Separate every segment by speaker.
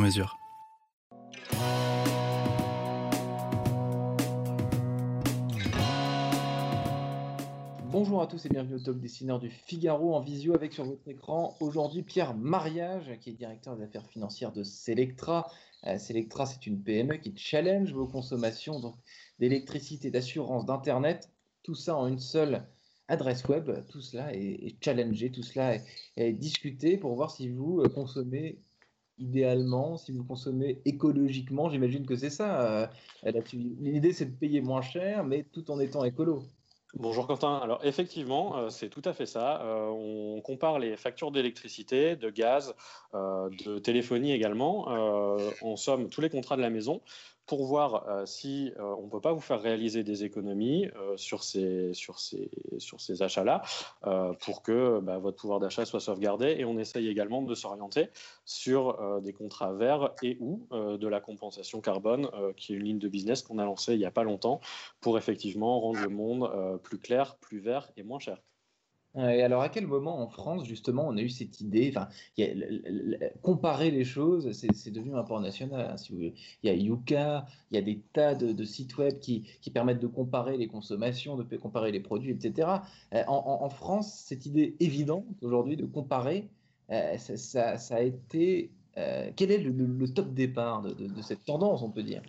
Speaker 1: mesure.
Speaker 2: Bonjour à tous et bienvenue au Top Dessineur du Figaro en visio avec sur votre écran aujourd'hui Pierre Mariage qui est directeur des affaires financières de Selectra. Euh, Selectra c'est une PME qui challenge vos consommations d'électricité, d'assurance, d'internet, tout ça en une seule adresse web, tout cela est, challengé, tout cela est, discuté pour voir si vous euh, consommez idéalement, si vous consommez écologiquement, j'imagine que c'est ça. Euh, l'idée c'est de payer moins cher mais tout en étant écolo.
Speaker 3: Bonjour Quentin. Alors effectivement, euh, c'est tout à fait ça. Euh, on compare les factures d'électricité, de gaz, de téléphonie également, en somme tous les contrats de la maison pour voir euh, si euh, on ne peut pas vous faire réaliser des économies euh, sur ces, achats-là, pour que bah, votre pouvoir d'achat soit sauvegardé. Et on essaye également de s'orienter sur des contrats verts et ou de la compensation carbone, qui est une ligne de business qu'on a lancée il n'y a pas longtemps, pour effectivement rendre le monde plus clair, plus vert et moins cher.
Speaker 2: Et alors, à quel moment en France, justement, on a eu cette idée enfin, Comparer les choses, c'est devenu un port national. Hein, il y a Yuka, il y a des tas de, sites web qui, permettent de comparer les consommations, de comparer les produits, etc. Euh, en, France, cette idée évidente aujourd'hui de comparer, euh, ça, a été. Euh, quel est le, top départ de cette tendance, on peut dire?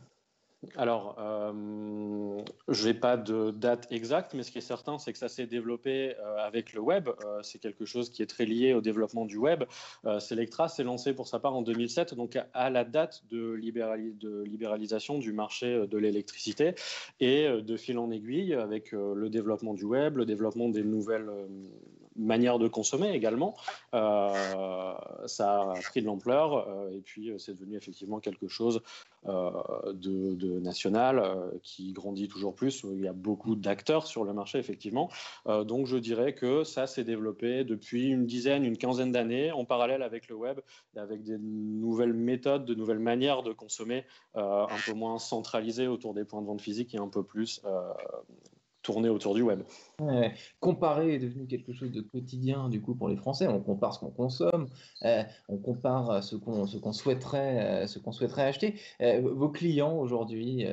Speaker 3: Alors, euh, je n'ai pas de date exacte, mais ce qui est certain, c'est que ça s'est développé euh, avec le web. Euh, c'est quelque chose qui est très lié au développement du web. Selectra s'est lancé pour sa part en 2007, donc à, la date de, de, libéralisation du marché de l'électricité. Et de fil en aiguille, avec le développement du web, le développement des nouvelles manière de consommer également. Euh, ça a pris de l'ampleur euh, et puis euh, c'est devenu effectivement quelque chose de, national qui grandit toujours plus. Il y a beaucoup d'acteurs sur le marché effectivement. donc je dirais que ça s'est développé depuis une dizaine, une quinzaine d'années en parallèle avec le web, avec des nouvelles méthodes, de nouvelles manières de consommer un peu moins centralisées autour des points de vente physiques et un peu plus tourner autour du web.
Speaker 2: Comparer est devenu quelque chose de quotidien du coup pour les Français. On compare ce qu'on consomme, euh, on compare ce qu'on ce qu'on souhaiterait euh, ce qu'on souhaiterait acheter. Euh, vos clients aujourd'hui,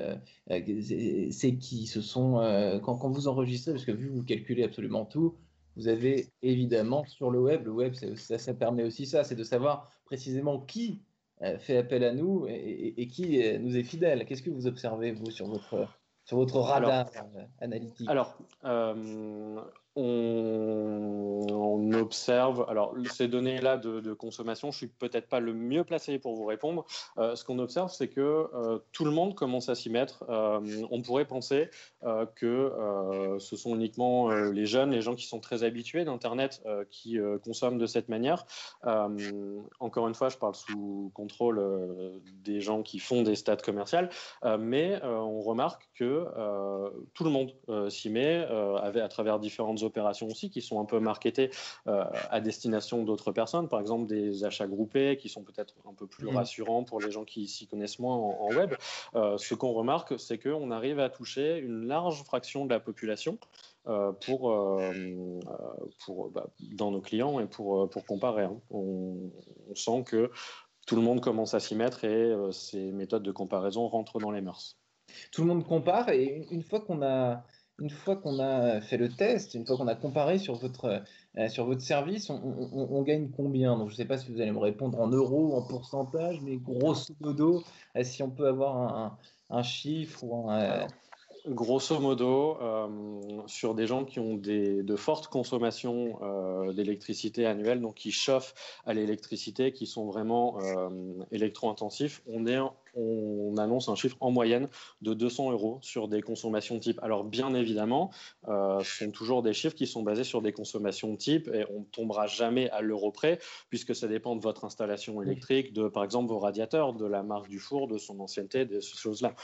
Speaker 2: c'est qui? Ce sont quand, vous enregistrez, parce que vu vous calculez absolument tout, vous avez évidemment sur le web, le web ça, ça permet aussi ça, c'est de savoir précisément qui fait appel à nous et qui nous est fidèle. Qu'est-ce que vous observez vous sur votre sur votre radar euh, analytique.
Speaker 3: Alors, euh, on, observe, alors ces données-là de, consommation, je suis peut-être pas le mieux placé pour vous répondre. Euh, ce qu'on observe, c'est que euh, tout le monde commence à s'y mettre. Euh, on pourrait penser que ce sont uniquement les jeunes, les gens qui sont très habitués d'Internet, qui consomment de cette manière. encore une fois, je parle sous contrôle des gens qui font des stats commerciales, mais on remarque que tout le monde s'y met, à travers différentes opérations aussi qui sont un peu marketées euh, à destination d'autres personnes, par exemple des achats groupés qui sont peut-être un peu plus mmh. rassurants pour les gens qui s'y connaissent moins en, web. Euh, ce qu'on remarque, c'est qu'on arrive à toucher une large fraction de la population. Euh, pour, pour bah, dans nos clients et pour, pour comparer. Hein. On, on, sent que tout le monde commence à s'y mettre et ces méthodes de comparaison rentrent dans les mœurs.
Speaker 2: Tout le monde compare et une fois qu'on a une fois qu'on a fait le test, une fois qu'on a comparé sur votre, euh, sur votre service, on, gagne combien? Donc, je ne sais pas si vous allez me répondre en euros, en pourcentage, mais grosso modo, euh, si on peut avoir un, chiffre ou un.
Speaker 3: Euh, grosso modo, sur des gens qui ont des, de fortes consommations d'électricité annuelle, donc qui chauffent à l'électricité, qui sont vraiment électro-intensifs, on est on annonce un chiffre en moyenne de 200 euros sur des consommations type. Alors bien évidemment, ce sont toujours des chiffres qui sont basés sur des consommations type et on ne tombera jamais à l'euro près puisque ça dépend de votre installation électrique, de par exemple vos radiateurs, de la marque du four, de son ancienneté, de ces choses-là.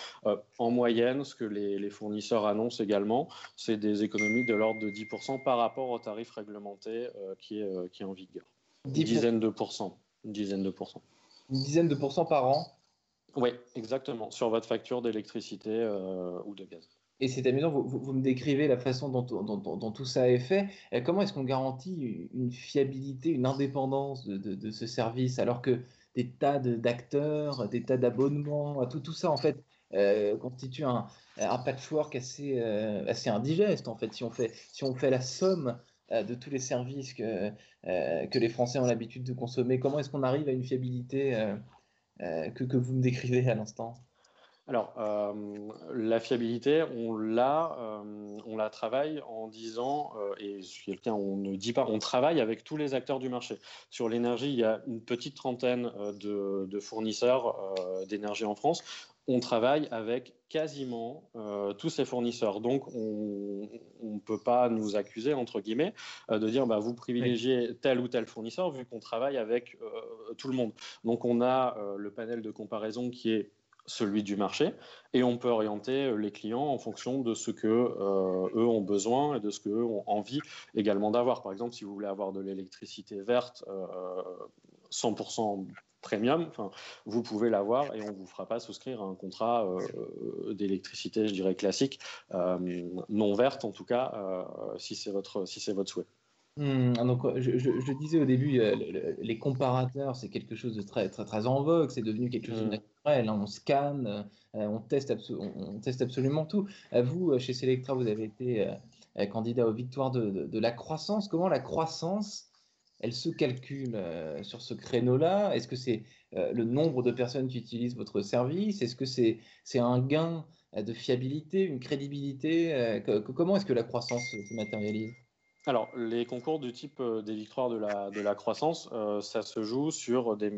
Speaker 3: en moyenne, ce que les, les fournisseurs annoncent également, c'est des économies de l'ordre de 10% par rapport au tarif réglementé qui, est, qui est en vigueur. Une dizaine de pourcents. Une dizaine de pourcents.
Speaker 2: Une dizaine de pourcents par an
Speaker 3: Oui, exactement, sur votre facture d'électricité euh, ou de gaz.
Speaker 2: Et c'est amusant, vous, vous, me décrivez la façon dont, tout ça est fait. comment est-ce qu'on garantit une fiabilité, une indépendance de, ce service alors que des tas d'acteurs, des tas d'abonnements, tout, tout ça en fait euh, constitue un, un, patchwork assez, euh, assez indigeste en fait. Si on fait, si on fait la somme euh, de tous les services que, euh, que les Français ont l'habitude de consommer Comment est-ce qu'on arrive à une fiabilité euh, que, que, vous me décrivez à l'instant
Speaker 3: alors, la fiabilité, on la, on la travaille en disant, et quelqu'un, on ne dit pas, on travaille avec tous les acteurs du marché. Sur l'énergie, il y a une petite trentaine de, de fournisseurs d'énergie en France on travaille avec quasiment euh, tous ces fournisseurs. Donc, on ne peut pas nous accuser, entre guillemets, euh, de dire bah, vous privilégiez tel ou tel fournisseur vu qu'on travaille avec euh, tout le monde. Donc, on a le panel de comparaison qui est celui du marché et on peut orienter les clients en fonction de ce que eux ont besoin et de ce qu'eux ont envie également d'avoir. Par exemple, si vous voulez avoir de l'électricité verte 100% premium, vous pouvez l'avoir et on ne vous fera pas souscrire à un contrat euh, d'électricité, je dirais classique, euh, non verte en tout cas, euh, si c'est votre, si votre souhait.
Speaker 2: Hmm, donc, je, je, disais au début, les comparateurs, c'est quelque chose de très, très, très en vogue, c'est devenu quelque chose de hmm. naturel. Hein. on scanne, on, teste on, teste absolument tout. Vous, chez Selectra, vous avez été candidat aux victoires de, de la croissance. Comment la croissance elle se calcule euh, sur ce créneau-là? Est-ce que c'est euh, le nombre de personnes qui utilisent votre service? Est-ce que c'est un gain euh, de fiabilité, une crédibilité Comment est-ce que la croissance se matérialise?
Speaker 3: Alors, les concours du type des victoires de la, croissance, ça se joue sur des,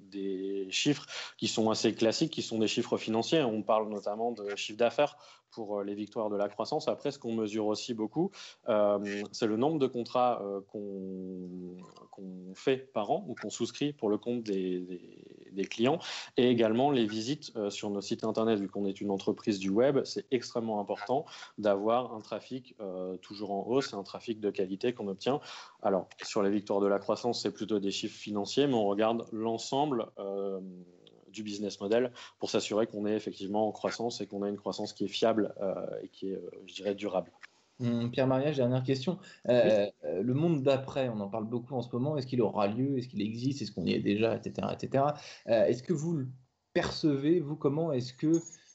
Speaker 3: des, chiffres qui sont assez classiques, qui sont des chiffres financiers. On parle notamment de chiffre d'affaires pour euh, les victoires de la croissance. Après, ce qu'on mesure aussi beaucoup, euh, c'est le nombre de contrats euh, qu'on fait par an ou qu'on souscrit pour le compte des, clients et également les visites sur nos sites internet. Vu qu'on est une entreprise du web, c'est extrêmement important d'avoir un trafic toujours en hausse et un trafic de qualité qu'on obtient. Alors, sur les victoires de la croissance, c'est plutôt des chiffres financiers, mais on regarde l'ensemble du business model pour s'assurer qu'on est effectivement en croissance et qu'on a une croissance qui est fiable euh, et qui est, euh, je dirais, durable.
Speaker 2: Pierre Mariage, dernière question. Euh, le monde d'après, on en parle beaucoup en ce moment. Est-ce qu'il aura lieu? Est-ce qu'il existe? Est-ce qu'on y est déjà? Etc. etc. est-ce que vous le percevez Vous, comment est-ce que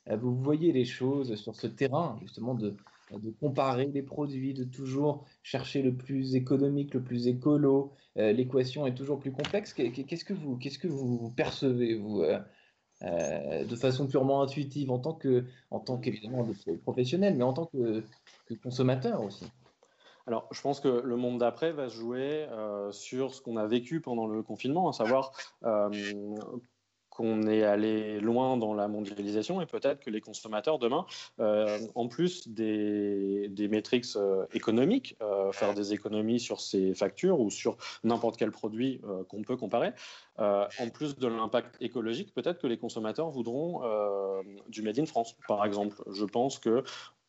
Speaker 2: vous voyez les choses sur ce terrain, justement, de, de comparer les produits, de toujours chercher le plus économique, le plus écolo? Euh, l'équation est toujours plus complexe. Qu'est-ce que vous, qu'est-ce que vous percevez vous euh, euh, de façon purement intuitive en tant que, en tant qu'évidemment professionnel, mais en tant que, consommateur aussi.
Speaker 3: Alors, je pense que le monde d'après va se jouer sur ce qu'on a vécu pendant le confinement, à savoir qu'on est allé loin dans la mondialisation et peut-être que les consommateurs demain, euh, en plus des, des métriques euh, économiques, euh, faire des économies sur ces factures ou sur n'importe quel produit qu'on peut comparer, en plus de l'impact écologique, peut-être que les consommateurs voudront du Made in France, par exemple. Je pense que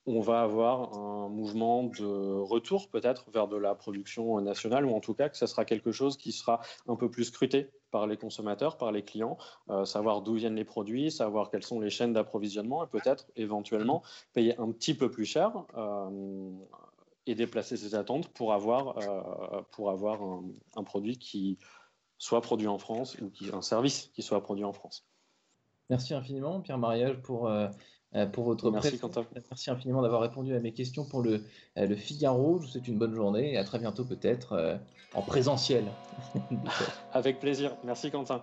Speaker 3: on va avoir un mouvement de retour peut-être vers de la production nationale, ou en tout cas que ce sera quelque chose qui sera un peu plus scruté par les consommateurs, par les clients, euh, savoir d'où viennent les produits, savoir quelles sont les chaînes d'approvisionnement et peut-être éventuellement payer un petit peu plus cher euh, et déplacer ses attentes pour avoir, euh, pour avoir un, produit qui soit produit en France ou un service qui soit produit en France.
Speaker 2: Merci infiniment, Pierre Mariage, pour pour votre
Speaker 3: Merci, Quentin.
Speaker 2: Merci infiniment d'avoir répondu à mes questions pour le, euh, le Figaro. Je vous souhaite une bonne journée et à très bientôt peut-être euh, en présentiel.
Speaker 3: Avec plaisir. Merci Quentin.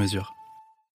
Speaker 1: mesure.